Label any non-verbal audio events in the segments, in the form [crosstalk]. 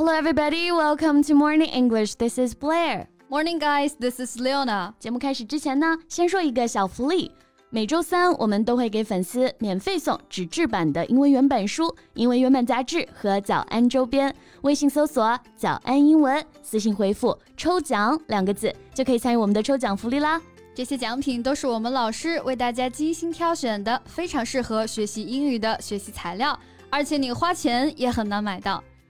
Hello, everybody. Welcome to Morning English. This is Blair. Morning, guys. This is Leona. 节目开始之前呢，先说一个小福利。每周三我们都会给粉丝免费送纸质版的英文原版书、英文原版杂志和早安周边。微信搜索“早安英文”，私信回复“抽奖”两个字，就可以参与我们的抽奖福利啦。这些奖品都是我们老师为大家精心挑选的，非常适合学习英语的学习材料，而且你花钱也很难买到。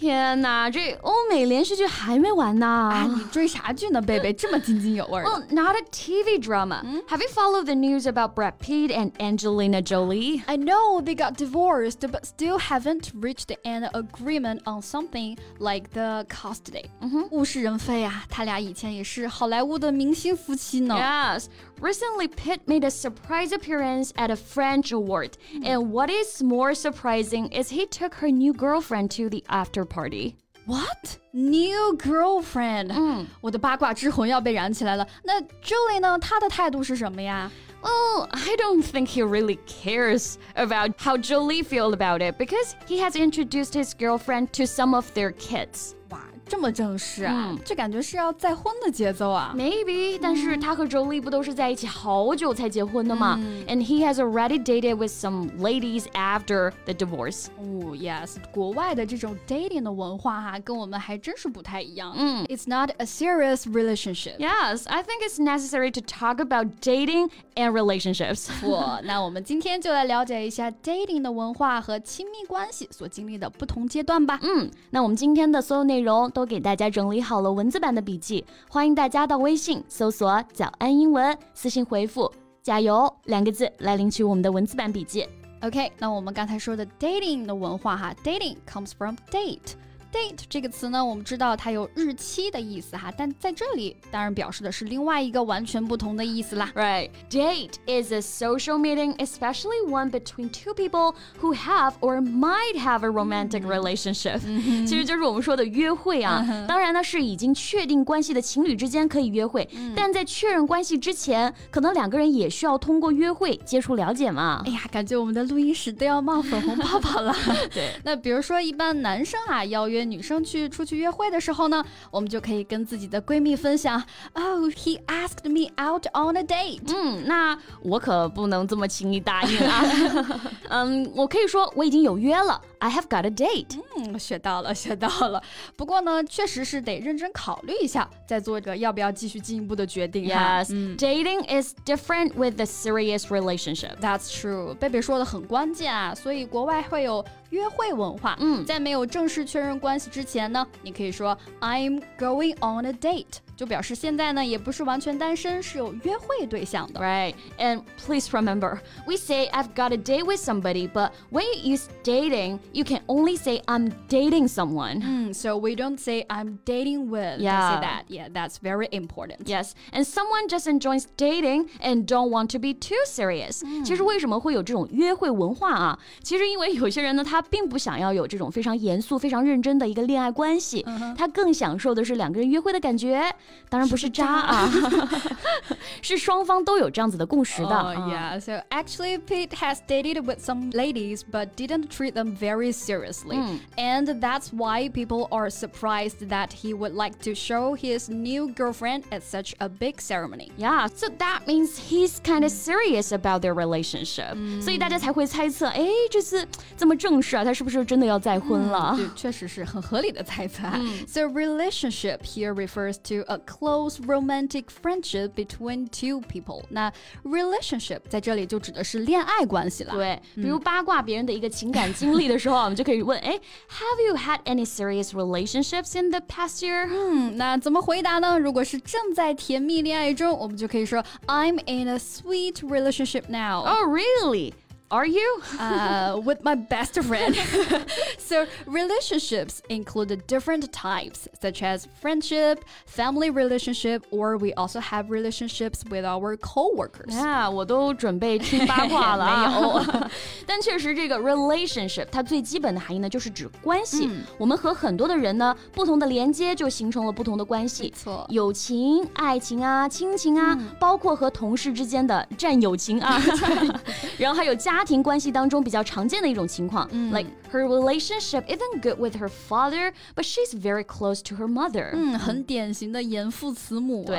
天哪，这欧美连续剧还没完呢！啊，你追啥剧呢，贝贝？这么津津有味。Well, [laughs] not a TV drama. Have you followed the news about Brad Pitt and Angelina Jolie? I know they got divorced, but still haven't reached an agreement on something like the custody. 物是人非啊，他俩以前也是好莱坞的明星夫妻呢。Yes. Recently, Pitt made a surprise appearance at a French award. And what is more surprising is he took her new girlfriend to the after party. What new girlfriend？嗯，我的八卦之魂要被燃起来了。那 Julie 呢？她的态度是什么呀？Well, I don't think he really cares about how Jolie feels about it because he has introduced his girlfriend to some of their kids. 这么正式啊，这感觉是要再婚的节奏啊。Maybe，但是他和周丽不都是在一起好久才结婚的吗？And he has already dated with some ladies after the divorce. 哦，Yes，国外的这种 dating 的文化哈，跟我们还真是不太一样。嗯，It's not a serious relationship. Yes, I think it's necessary to talk about dating and relationships. [laughs] 不，那我们今天就来了解一下 dating 的文化和亲密关系所经历的不同阶段吧。嗯，那我们今天的所有内容 都。给大家整理好了文字版的笔记，欢迎大家到微信搜索“早安英文”，私信回复“加油”两个字来领取我们的文字版笔记。OK，那我们刚才说的 dating 的文化哈，dating comes from date。Date 这个词呢，我们知道它有日期的意思哈，但在这里当然表示的是另外一个完全不同的意思啦。Right, date is a social meeting, especially one between two people who have or might have a romantic relationship. [laughs] [laughs] 其实就是我们说的约会啊。当然呢，是已经确定关系的情侣之间可以约会，但在确认关系之前，可能两个人也需要通过约会接触了解嘛。哎呀，感觉我们的录音室都要冒粉红泡泡了。[laughs] 对，那比如说一般男生啊邀约。女生去出去约会的时候呢，我们就可以跟自己的闺蜜分享。Oh, he asked me out on a date。嗯，那我可不能这么轻易答应啊。[laughs] 嗯，我可以说我已经有约了。I have got a date。嗯，学到了，学到了。不过呢，确实是得认真考虑一下，再做一个要不要继续进一步的决定。Yes, dating is different with a serious relationship. That's true. 贝贝说的很关键啊，所以国外会有约会文化。嗯，在没有正式确认关系之前呢，你可以说 I'm going on a date。就表示现在呢也不是完全单身，是有约会对象的。Right. And please remember, we say I've got a date with somebody, but when you use dating, you can only say I'm dating someone. Mm, so we don't say I'm dating with. Yeah. Say that. Yeah, that's very important. Yes. And someone just enjoys dating and don't want to be too serious. 其实为什么会有这种约会文化啊？其实因为有些人呢，他并不想要有这种非常严肃、非常认真的一个恋爱关系，他更享受的是两个人约会的感觉。 当然不是渣啊，是双方都有这样子的共识的。Oh, [laughs] yeah, so actually Pete has dated with some ladies but didn't treat them very seriously. And that's why people are surprised that he would like to show his new girlfriend at such a big ceremony. Yeah, so that means he's kind of serious about their relationship. 所以大家才会猜测，哎，这次这么正式啊，他是不是真的要再婚了？确实是很合理的猜测。So relationship here refers to a close romantic friendship between two people。那 relationship 在这里就指的是恋爱关系了。对，比如八卦别人的一个情感经历的时候，我们就可以问：哎，Have you had any serious relationships in the past year？嗯，那怎么回答呢？如果是正在甜蜜恋爱中，我们就可以说 I'm in a sweet relationship now。Oh, really? Are you? uh, with my best friend. [laughs] so, relationships include different types, such as friendship, family relationship, or we also have relationships with our coworkers. 啊，我都准备听八卦了啊。但确实，这个 relationship [laughs] [laughs] 它最基本的含义呢，就是指关系。我们和很多的人呢，不同的连接就形成了不同的关系。错，友情、爱情啊、亲情啊，包括和同事之间的战友情啊，然后还有家 庭关系当中比较常见的一种情况，like her relationship isn't good with her father, but she's very close to her mother。嗯，很典型的严父慈母。对，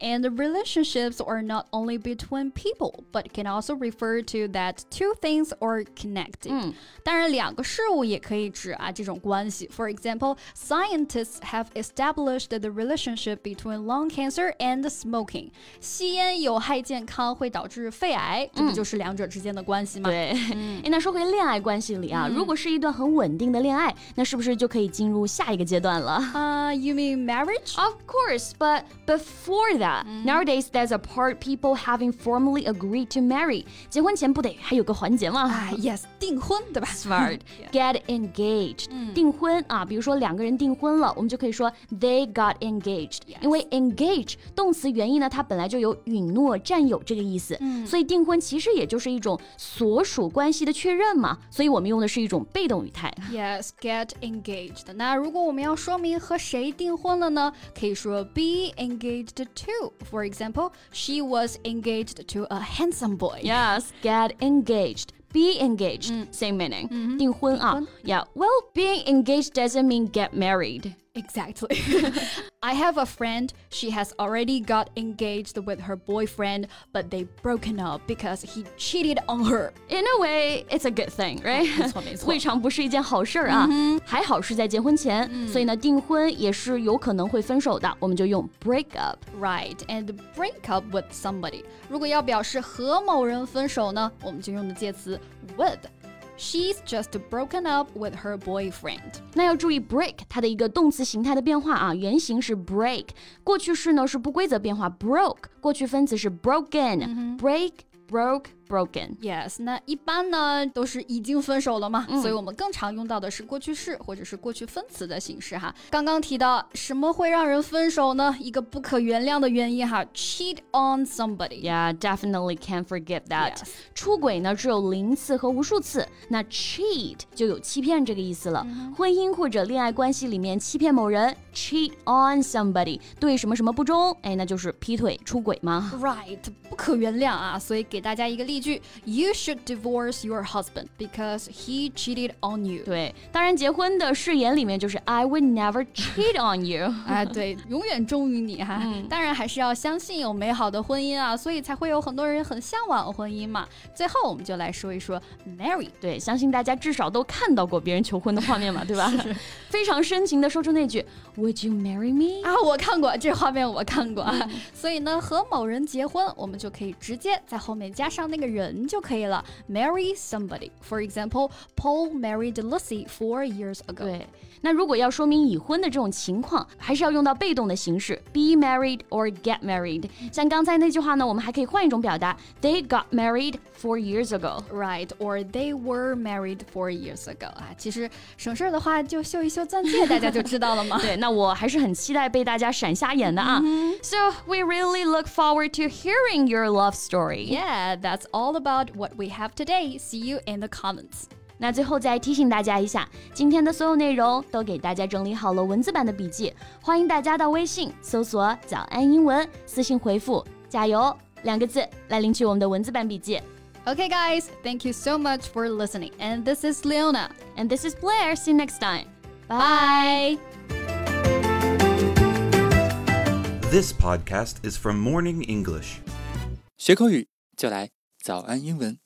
and relationships are not only between people, but can also refer to that two things are connected。嗯，当然两个事物也可以指啊这种关系。For example, scientists have established the relationship between lung cancer and smoking。吸烟有害健康会导致肺癌，这不就是两者之间的关系 吗？对，哎，那说回恋爱关系里啊，如果是一段很稳定的恋爱，那是不是就可以进入下一个阶段了？啊，You mean marriage? Of course, but before that, nowadays there's a part people having formally agreed to marry。结婚前不得还有个环节吗？啊，Yes，订婚，对吧？Smart. [laughs] Get engaged. 订婚啊，比如说两个人订婚了，我们就可以说 they got engaged。因为 engage 动词原意呢，它本来就有允诺、占有这个意思，所以订婚其实也就是一种所 属关系的确认嘛。所以我们用的是一种被动语态。Yes, get engaged. 那如果我们要说明和谁订婚了呢？可以说 be engaged to. For example, she was engaged to a handsome boy. Yes, get engaged. Be engaged, same meaning. 订婚啊，Yeah. Well, being engaged doesn't mean get married. Exactly. [laughs] I have a friend, she has already got engaged with her boyfriend, but they broken up because he cheated on her. In a way, it's a good thing, right? [laughs] 没错没错，未尝不是一件好事啊。还好是在结婚前，所以呢，订婚也是有可能会分手的，我们就用 break up. Right, and break up with somebody. 如果要表示和某人分手呢，我们就用的介词 with。 She's just broken up with her boyfriend。那要注意 break 它的一个动词形态的变化啊，原型是 break，过去式呢是不规则变化 broke，过去分词是 broken，break broke。Broken. Yes，那一般呢都是已经分手了嘛，所以我们更常用到的是过去式或者是过去分词的形式哈。刚刚提到什么会让人分手呢？一个不可原谅的原因哈，cheat on somebody. Yeah, definitely can't forget that. 出轨呢只有零次和无数次，那 cheat 就有欺骗这个意思了。婚姻或者恋爱关系里面欺骗某人，cheat on somebody，对什么什么不忠，哎，那就是劈腿出轨嘛？Right，不可原谅啊！所以给大家一个例。例句：You should divorce your husband because he cheated on you。对，当然结婚的誓言里面就是 I would never cheat on you。哎，[laughs] 对，永远忠于你哈。当然还是要相信有美好的婚姻啊，所以才会有很多人很向往婚姻嘛。最后我们就来说一说 marry。对，相信大家至少都看到过别人求婚的画面嘛，[laughs] 对吧？非常深情的说出那句 Would you marry me？啊，我看过这画面，我看过。所以呢，和某人结婚，我们就可以直接在后面加上那个。人就可以了，marry somebody. For example, Paul married Lucy four years ago. 对，那如果要说明已婚的这种情况，还是要用到被动的形式，be married or get married。像刚才那句话呢，我们还可以换一种表达，They got married four years ago. Right, or they were married four years ago. 啊，其实省事儿的话就秀一秀钻戒，大家就知道了吗？对，那我还是很期待被大家闪瞎眼的啊。So [laughs] we really look forward to hearing your love story. Yeah, that's all about what we have today. See you in the comments. 那最后再提醒大家一下，今天的所有内容都给大家整理好了文字版的笔记，欢迎大家到微信搜索“早安英文”，私信回复“加油”两个字来领取我们的文字版笔记。Okay, guys, thank you so much for listening. And this is Leona. And this is Blair. See you next time. Bye. This podcast is from Morning English. 学口语就来 早安英文。